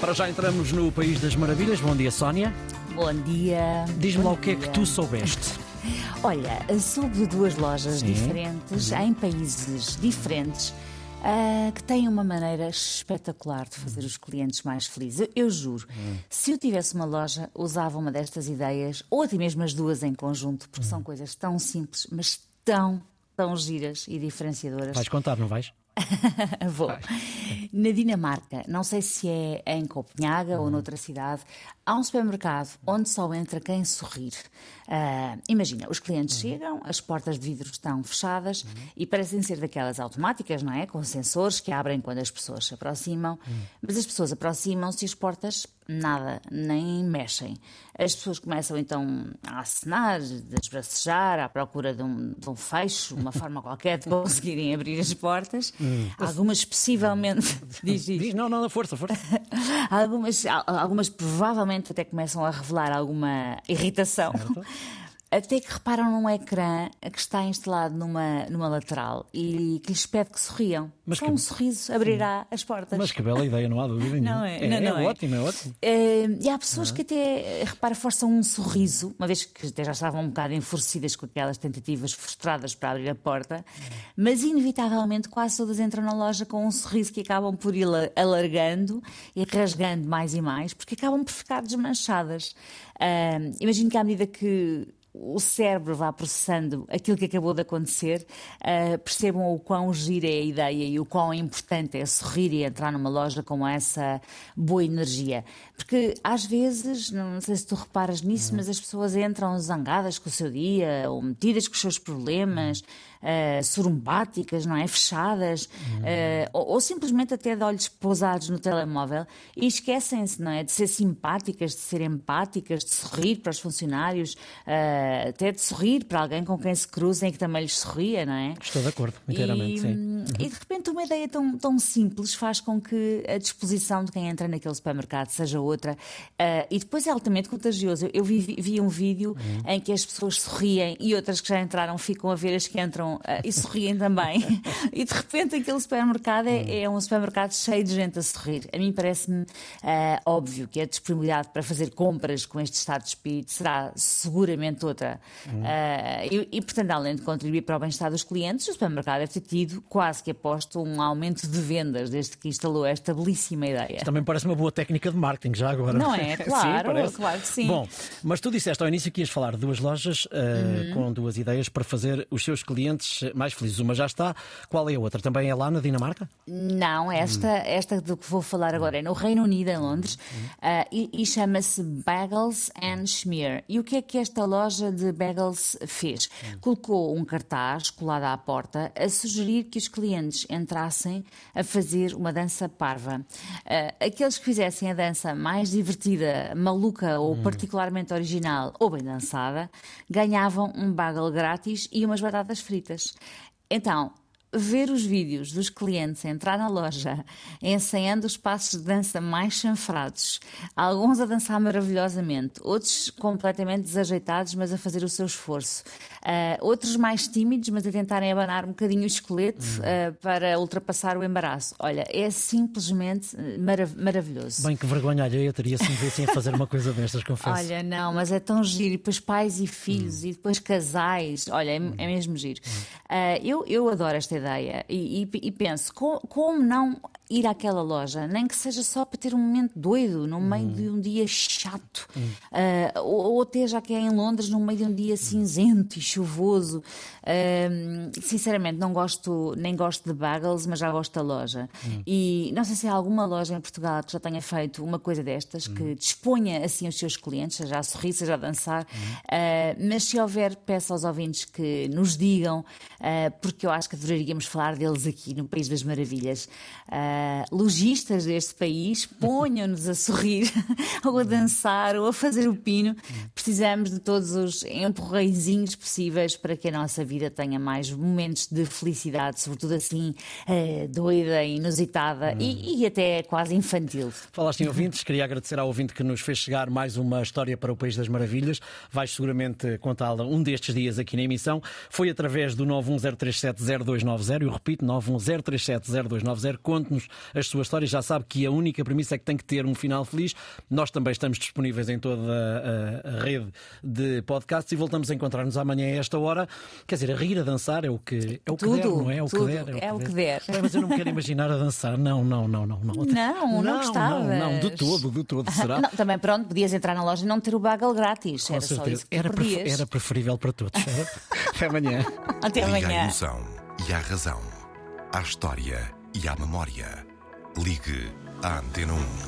Para já entramos no País das Maravilhas. Bom dia, Sónia. Bom dia. Diz-me lá o que é que tu soubeste. Olha, soube de duas lojas Sim. diferentes, em países diferentes, ah, que têm uma maneira espetacular de fazer os clientes mais felizes. Eu, eu juro, se eu tivesse uma loja, usava uma destas ideias, ou até mesmo as duas em conjunto, porque são coisas tão simples, mas tão, tão giras e diferenciadoras. Vais contar, não vais? Vou. Na Dinamarca, não sei se é em Copenhaga Uhum. ou noutra cidade, há um supermercado onde só entra quem sorrir. Ah, imagina, os clientes Uhum. chegam, as portas de vidro estão fechadas e parecem ser daquelas automáticas, não é? Com sensores que abrem quando as pessoas se aproximam, Uhum. mas as pessoas aproximam-se e as portas nada, nem mexem. As pessoas começam então a acenar, a esbracejar, à procura de um, de um fecho, uma forma qualquer de conseguirem abrir as portas. Algumas possivelmente. Diz, diz. Diz, não, não, força, força. Algumas, al- algumas provavelmente até começam a revelar alguma irritação. Até que reparam num ecrã que está instalado numa, numa lateral e que lhes pede que sorriam. Mas Só que- um sorriso abrirá as portas. Mas que bela ideia, não há dúvida nenhuma. Não é? Não, não é, é. ótimo, é ótimo. Eh, e há pessoas que até, eh, repara, forçam um sorriso, uma vez que até já estavam um bocado enfurecidas com aquelas tentativas frustradas para abrir a porta, mas inevitavelmente quase todas entram na loja com um sorriso que acabam por ir la- alargando e rasgando mais e mais, porque acabam por ficar desmanchadas. Ah, imagino que à medida que o cérebro vá processando aquilo que acabou de acontecer, ah, percebam o quão gira é a ideia e o quão importante é sorrir e entrar numa loja com essa boa energia. Porque às vezes, não sei se tu reparas nisso, mas as pessoas entram zangadas com o seu dia ou metidas com os seus problemas. Sorumbáticas, não é? Fechadas, ah, ou, ou simplesmente até de olhos pousados no telemóvel e esquecem-se, não é? De ser simpáticas, de ser empáticas, de sorrir para os funcionários, ah, até de sorrir para alguém com quem se cruzem e que também lhes sorria, não é? Estou de acordo, inteiramente, e, sim. E de repente uma ideia tão, tão simples faz com que a disposição de quem entra naquele supermercado seja outra. Ah, e depois é altamente contagioso. Eu vi, vi um vídeo Uhum. em que as pessoas sorriem e outras que já entraram ficam a ver as que entram ah, e sorriem também. e de repente aquele supermercado Uhum. é, é um supermercado cheio de gente a sorrir. A mim parece-me ah, óbvio que a disponibilidade para fazer compras com este estado de espírito será seguramente outra. Uhum. E, e, portanto, além de contribuir para o bem-estar dos clientes, o supermercado deve ter tido quase que aposto um aumento de vendas desde que instalou esta belíssima ideia. Também parece uma boa técnica de marketing, já agora. Não é? Sim, Claro, parece. claro que sim. Bom, mas tu disseste ao início que ias falar de duas lojas eh, Uhum. com duas ideias para fazer os seus clientes mais felizes. Uma já está, qual é a outra? Também é lá na Dinamarca? Não, esta, esta do que vou falar agora é no Reino Unido, em Londres, ah, e, e chama-se Bagels and Schmear. E o que é que esta loja de bagels fez? Colocou um cartaz colado à porta a sugerir que os clientes entrassem a fazer uma dança parva. Ah, aqueles que fizessem a dança mais divertida, maluca ou particularmente original ou bem dançada, ganhavam um bagel grátis e umas batatas fritas. Então, ver os vídeos dos clientes entrar na loja ensaiando os passos de dança mais chanfrados, alguns a dançar maravilhosamente, outros completamente desajeitados, mas a fazer o seu esforço, Ah, outros mais tímidos, mas a tentarem abanar um bocadinho o esqueleto ah, para ultrapassar o embaraço. Olha, é simplesmente eh, marav- maravilhoso. Bem, que vergonha alheia teria se me vissem a fazer uma coisa destas, confesso. Olha, não, mas é tão giro. E depois pais e filhos e depois casais. Olha, é, é mesmo giro. Ah, eu, eu adoro esta ideia. E, e- e penso, co- como não ir àquela loja, nem que seja só para ter um momento doido, no meio de um dia chato, Ah, ou, ou até já que é em Londres, no meio de um dia cinzento e chuvoso. Ah, sinceramente, não gosto, nem gosto de bagels, mas já gosto da loja. E não sei se há alguma loja em Portugal que já tenha feito uma coisa destas, que disponha assim os seus clientes, seja a sorrir, seja a dançar. Ah, mas se houver, peço aos ouvintes que nos digam, porque eu acho que adoraríamos falar deles aqui no País das Maravilhas. Ah, lojistas deste país, ponham-nos a sorrir, ou a dançar, ou a fazer o pino. Precisamos de todos os empurreizinhos possíveis para que a nossa vida tenha mais momentos de felicidade, sobretudo assim, eh, doida, inusitada e, e até quase infantil. Falaste em ouvintes, queria agradecer ao ouvinte que nos fez chegar mais uma história para o País das Maravilhas. Vais seguramente contá-la um destes dias aqui na emissão. Foi através do 910370290, eu repito, 910370290. Conte-nos as suas histórias. Já sabe que a única premissa é que tem que ter um final feliz. Nós também estamos disponíveis em toda a, rede de podcasts e voltamos a encontrar-nos amanhã a esta hora. Quer dizer, a rir, a dançar é o que, é o que Tudo, der, não é? É o que der. é o que der. Bem, mas eu não me quero imaginar a dançar. Não, não, não, não. Não, Não, não. Não, não, de todo, de todo. Será? Não, também pronto, podias entrar na loja e não ter o bagel grátis. Com era só certeza. isso que tu Era, era preferível para todos. Até amanhã. Até Liga à amanhã. emoção e à razão, à história e à memória. Ligue à Antena 1.